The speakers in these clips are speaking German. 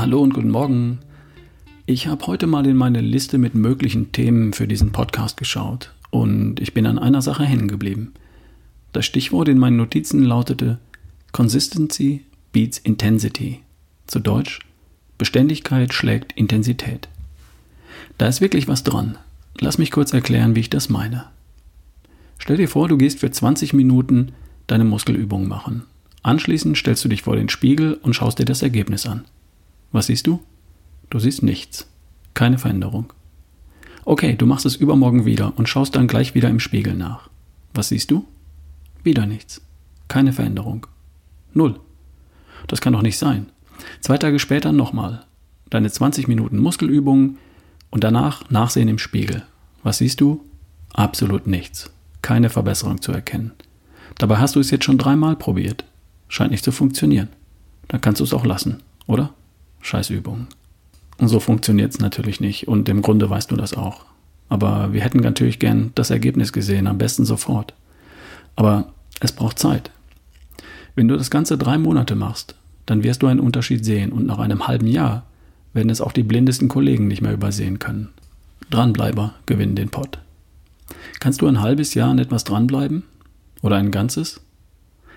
und guten Morgen. Ich habe heute mal in meine Liste mit möglichen Themen für diesen Podcast geschaut und ich bin an einer Sache hängen geblieben. Das Stichwort in meinen Notizen lautete Consistency beats Intensity. Zu Deutsch Beständigkeit schlägt Intensität. Da ist wirklich was dran. Lass mich kurz erklären, wie ich das meine. Stell dir vor, du gehst für 20 Minuten deine Muskelübung machen. Anschließend stellst du dich vor den Spiegel und schaust dir das Ergebnis an. Was siehst du? Du siehst nichts. Keine Veränderung. Okay, du machst es übermorgen wieder und schaust dann gleich wieder im Spiegel nach. Was siehst du? Wieder nichts. Keine Veränderung. Null. Das kann doch nicht sein. Zwei Tage später nochmal. Deine 20 Minuten Muskelübungen und danach Nachsehen im Spiegel. Was siehst du? Absolut nichts. Keine Verbesserung zu erkennen. Dabei hast du es jetzt schon dreimal probiert. Scheint nicht zu funktionieren. Dann kannst du es auch lassen, oder? Scheißübung. Und so funktioniert es natürlich nicht und im Grunde weißt du das auch. Aber wir hätten natürlich gern das Ergebnis gesehen, am besten sofort. Aber es braucht Zeit. Wenn du das Ganze drei Monate machst, dann wirst du einen Unterschied sehen und nach einem halben Jahr werden es auch die blindesten Kollegen nicht mehr übersehen können. Dranbleiber gewinnen den Pott. Kannst du ein halbes Jahr an etwas dranbleiben? Oder ein ganzes?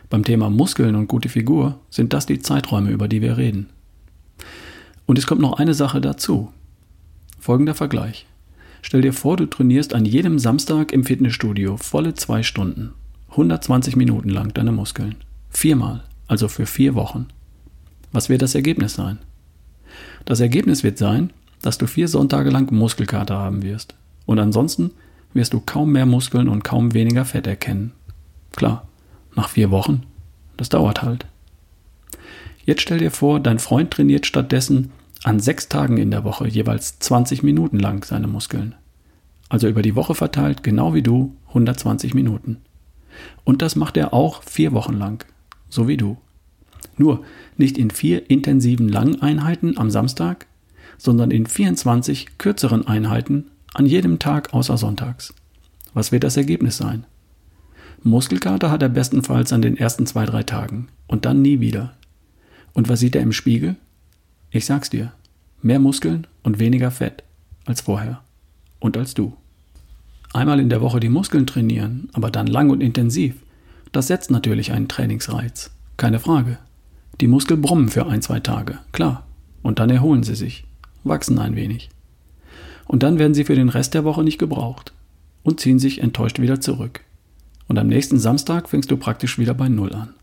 Beim Thema Muskeln und gute Figur sind das die Zeiträume, über die wir reden. Und es kommt noch eine Sache dazu. Folgender Vergleich. Stell dir vor, du trainierst an jedem Samstag im Fitnessstudio volle zwei Stunden, 120 Minuten lang deine Muskeln. Viermal, also für vier Wochen. Was wird das Ergebnis sein? Das Ergebnis wird sein, dass du vier Sonntage lang Muskelkater haben wirst. Und ansonsten wirst du kaum mehr Muskeln und kaum weniger Fett erkennen. Klar, nach vier Wochen. Das dauert halt. Jetzt stell dir vor, dein Freund trainiert stattdessen an sechs Tagen in der Woche jeweils 20 Minuten lang seine Muskeln. Also über die Woche verteilt, genau wie du, 120 Minuten. Und das macht er auch vier Wochen lang, so wie du. Nur nicht in vier intensiven langen Einheiten am Samstag, sondern in 24 kürzeren Einheiten an jedem Tag außer Sonntags. Was wird das Ergebnis sein? Muskelkater hat er bestenfalls an den ersten zwei, drei Tagen und dann nie wieder. Und was sieht er im Spiegel? Ich sag's dir, mehr Muskeln und weniger Fett als vorher und als du. Einmal in der Woche die Muskeln trainieren, aber dann lang und intensiv, das setzt natürlich einen Trainingsreiz, keine Frage. Die Muskeln brummen für ein, zwei Tage, klar, und dann erholen sie sich, wachsen ein wenig. Und dann werden sie für den Rest der Woche nicht gebraucht und ziehen sich enttäuscht wieder zurück. Und am nächsten Samstag fängst du praktisch wieder bei Null an.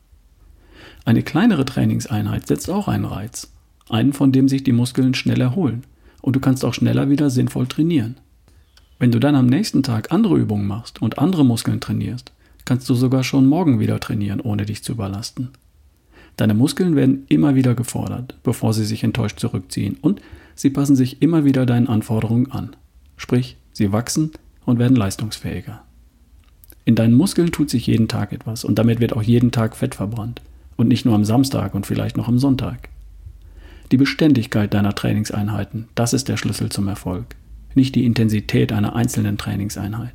Eine kleinere Trainingseinheit setzt auch einen Reiz, einen, von dem sich die Muskeln schnell erholen und du kannst auch schneller wieder sinnvoll trainieren. Wenn du dann am nächsten Tag andere Übungen machst und andere Muskeln trainierst, kannst du sogar schon morgen wieder trainieren, ohne dich zu überlasten. Deine Muskeln werden immer wieder gefordert, bevor sie sich enttäuscht zurückziehen und sie passen sich immer wieder deinen Anforderungen an. Sprich, sie wachsen und werden leistungsfähiger. In deinen Muskeln tut sich jeden Tag etwas und damit wird auch jeden Tag Fett verbrannt. Und nicht nur am Samstag und vielleicht noch am Sonntag. Die Beständigkeit deiner Trainingseinheiten, das ist der Schlüssel zum Erfolg, nicht die Intensität einer einzelnen Trainingseinheit.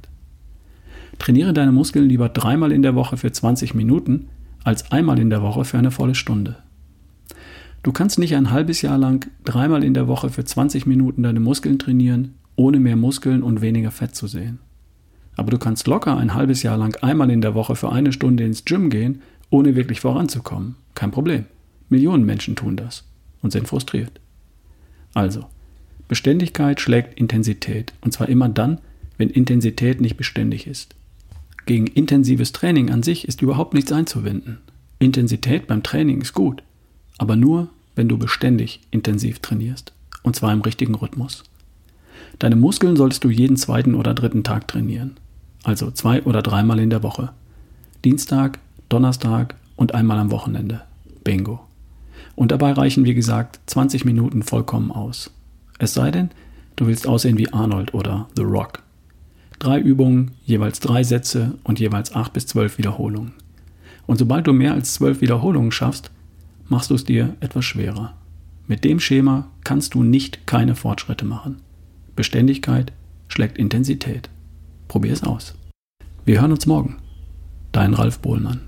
Trainiere deine Muskeln lieber dreimal in der Woche für 20 Minuten als einmal in der Woche für eine volle Stunde. Du kannst nicht ein halbes Jahr lang dreimal in der Woche für 20 Minuten deine Muskeln trainieren, ohne mehr Muskeln und weniger Fett zu sehen. Aber du kannst locker ein halbes Jahr lang einmal in der Woche für eine Stunde ins Gym gehen ohne wirklich voranzukommen. Kein Problem. Millionen Menschen tun das und sind frustriert. Also, Beständigkeit schlägt Intensität, und zwar immer dann, wenn Intensität nicht beständig ist. Gegen intensives Training an sich ist überhaupt nichts einzuwenden. Intensität beim Training ist gut, aber nur, wenn du beständig intensiv trainierst, und zwar im richtigen Rhythmus. Deine Muskeln solltest du jeden zweiten oder dritten Tag trainieren, also zwei oder dreimal in der Woche. Dienstag, Donnerstag und einmal am Wochenende. Bingo. Und dabei reichen, wie gesagt, 20 Minuten vollkommen aus. Es sei denn, du willst aussehen wie Arnold oder The Rock. Drei Übungen, jeweils drei Sätze und jeweils acht bis zwölf Wiederholungen. Und sobald du mehr als zwölf Wiederholungen schaffst, machst du es dir etwas schwerer. Mit dem Schema kannst du nicht keine Fortschritte machen. Beständigkeit schlägt Intensität. Probier es aus. Wir hören uns morgen. Dein Ralf Bohlmann.